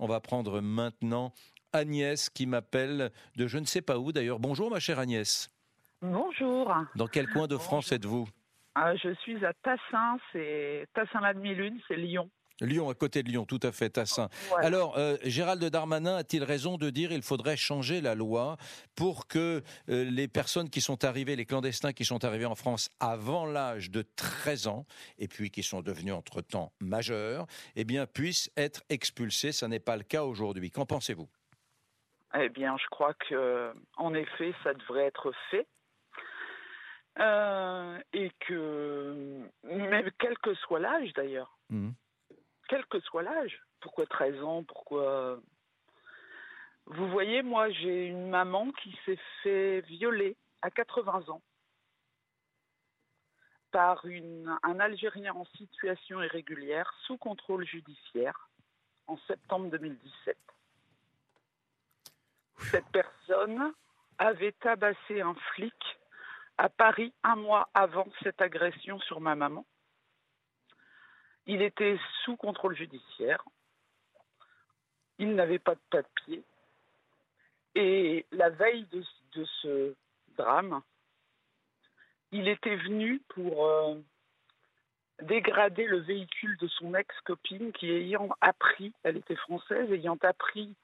On va prendre maintenant Agnès qui m'appelle de je ne sais pas où d'ailleurs. Bonjour ma chère Agnès. Bonjour. Dans quel coin de France êtes-vous? Ah, Je suis à Tassin, c'est Tassin-la-Demi-Lune, c'est Lyon. Lyon, à côté de Lyon, tout à fait, Tassin. Alors, euh, Gérald Darmanin a-t-il raison de dire qu'il faudrait changer la loi pour que euh, les personnes qui sont arrivées, les clandestins qui sont arrivés en France avant l'âge de 13 ans, et puis qui sont devenus entre-temps majeurs, eh bien, puissent être expulsés? Ça n'est pas le cas aujourd'hui. Qu'en pensez-vous? Eh bien, je crois que, en effet, ça devrait être fait. Euh, et que, même quel que soit l'âge d'ailleurs, mmh quel que soit l'âge. Pourquoi 13 ans Pourquoi Vous voyez, moi, j'ai une maman qui s'est fait violer à 80 ans par un Algérien en situation irrégulière sous contrôle judiciaire en septembre 2017. Cette personne avait tabassé un flic à Paris un mois avant cette agression sur ma maman. Il était sous contrôle judiciaire. Il n'avait pas de papier. Et la veille de, ce drame, il était venu pour euh, dégrader le véhicule de son ex-copine qui, ayant appris, elle était française, ayant appris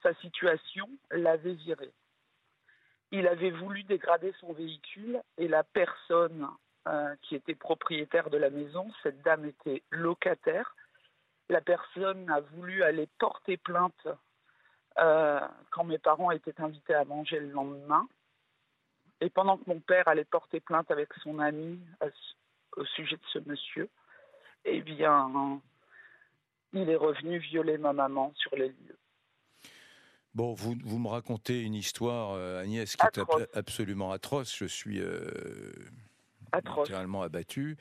sa situation, l'avait viré. Il avait voulu dégrader son véhicule et la personne euh, qui était propriétaire de la maison. Cette dame était locataire. La personne a voulu aller porter plainte euh, quand mes parents étaient invités à manger le lendemain. Et pendant que mon père allait porter plainte avec son ami au sujet de ce monsieur, eh bien, il est revenu violer ma maman sur les lieux. Bon, vous, vous me racontez une histoire, euh, Agnès, qui est absolument atroce. Je suis littéralement abattu.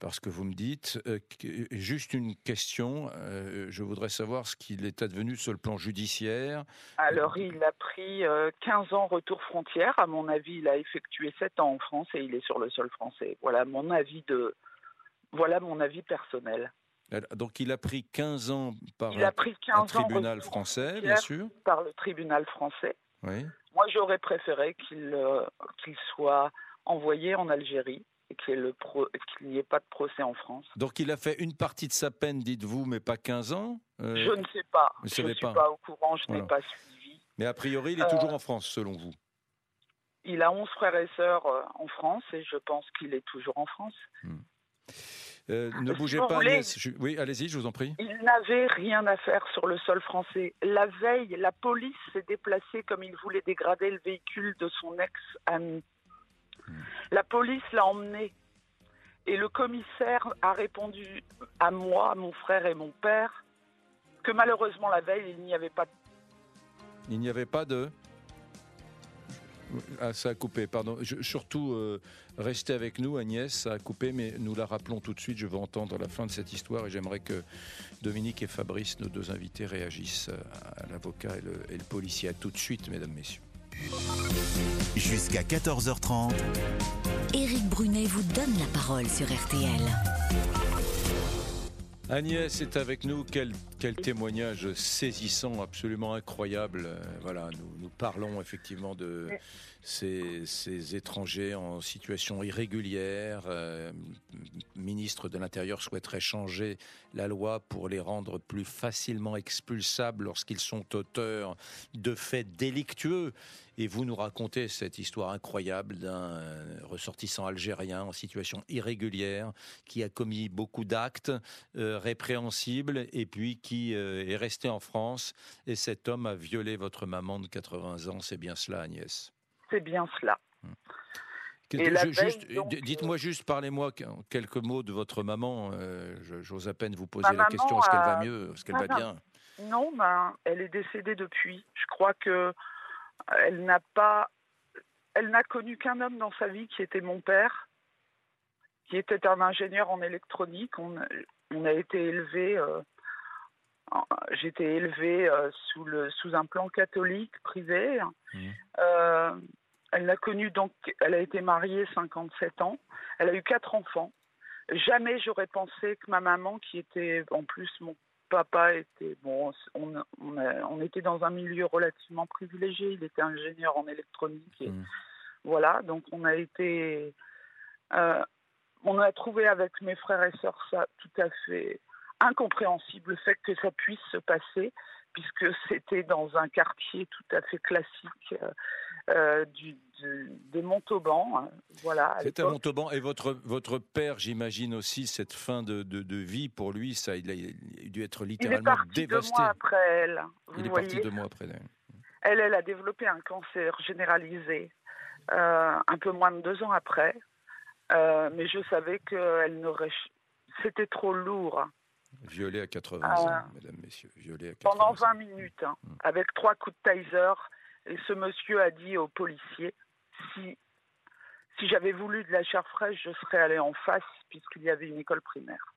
Parce que vous me dites, euh, juste une question, euh, je voudrais savoir ce qu'il est advenu sur le plan judiciaire. Alors, il a pris 15 euh, ans retour frontière. À mon avis, il a effectué 7 ans en France et il est sur le sol français. Voilà mon avis de, voilà mon avis personnel. Donc, il a pris 15 ans par il a pris 15 tribunal français, bien sûr. Par le tribunal français. Oui. Moi, j'aurais préféré qu'il qu'il soit envoyé en Algérie et qu'il n'y ait pas de procès en France. Donc il a fait une partie de sa peine, dites-vous, mais pas 15 ans euh, Je ne sais pas. je ne suis pas. au courant, je n'ai pas suivi. Mais a priori, il est toujours euh, en France, selon vous Il a 11 frères et sœurs euh, en France et je pense qu'il est toujours en France. Hmm. ne bougez pas, Agnès. Oui, allez-y, je vous en prie. Il n'avait rien à faire sur le sol français. La veille, la police s'est déplacée comme il voulait dégrader le véhicule de son ex-ami. La police l'a emmené. Et le commissaire a répondu à moi, à mon frère et mon père que malheureusement la veille, il n'y avait pas de... Il n'y avait pas de... Ah, ça a coupé, pardon. surtout, euh, restez avec nous, Agnès, ça a coupé, mais nous la rappelons tout de suite. Je veux entendre la fin de cette histoire et j'aimerais que Dominique et Fabrice, nos deux invités, réagissent à l'avocat et et le policier. À tout de suite, mesdames, messieurs. Jusqu'à 14h30. Éric Brunet vous donne la parole sur RTL. Agnès est avec nous. Quel, quel témoignage saisissant, absolument incroyable. Euh, voilà, nous, nous parlons effectivement de ces, ces, étrangers en situation irrégulière. Euh, ministre de l'Intérieur souhaiterait changer la loi pour les rendre plus facilement expulsables lorsqu'ils sont auteurs de faits délictueux. Et vous nous racontez cette histoire incroyable d'un ressortissant algérien en situation irrégulière qui a commis beaucoup d'actes euh, répréhensibles et puis qui euh, est resté en France. Et cet homme a violé votre maman de 80 ans. C'est bien cela, Agnès? C'est bien cela. Dites-moi juste, parlez-moi quelques mots de votre maman. Euh, j'ose à peine vous poser la question. Est-ce qu'elle va mieux? Est-ce qu'elle va bien? Non, ben, elle est décédée depuis. Je crois que elle n'a pas, elle n'a connu qu'un homme dans sa vie qui était mon père, qui était un ingénieur en électronique. On, a été élevé, euh, j'étais élevé euh, sous le sous un plan catholique privé. Mmh. Euh, elle n'a connu donc, elle a été mariée 57 ans. Elle a eu quatre enfants. Jamais j'aurais pensé que ma maman, qui était en plus mon papa était bon, on, on, était dans un milieu relativement privilégié. Il était ingénieur en électronique et mmh. voilà. Donc on a été, euh, on a trouvé avec mes frères et sœurs ça tout à fait incompréhensible le fait que ça puisse se passer puisque c'était dans un quartier tout à fait classique euh, euh, du, de Montauban. Hein, voilà. C'était à Montauban. Et votre, votre père, j'imagine aussi, cette fin de, de, vie, pour lui, ça, il a, dû être littéralement il est parti Deux mois après elle. il est parti deux mois après elle. Elle, elle a développé un cancer généralisé euh, un peu moins de deux ans après. mais je savais qu'elle n'aurait. C'était trop lourd. Violée à 80 ans, euh, mesdames, messieurs. Violée à 80 pendant 20 minutes, hein, avec trois coups de taser. Et ce monsieur a dit aux policiers si, j'avais voulu de la chair fraîche, je serais allé en face, puisqu'il y avait une école primaire.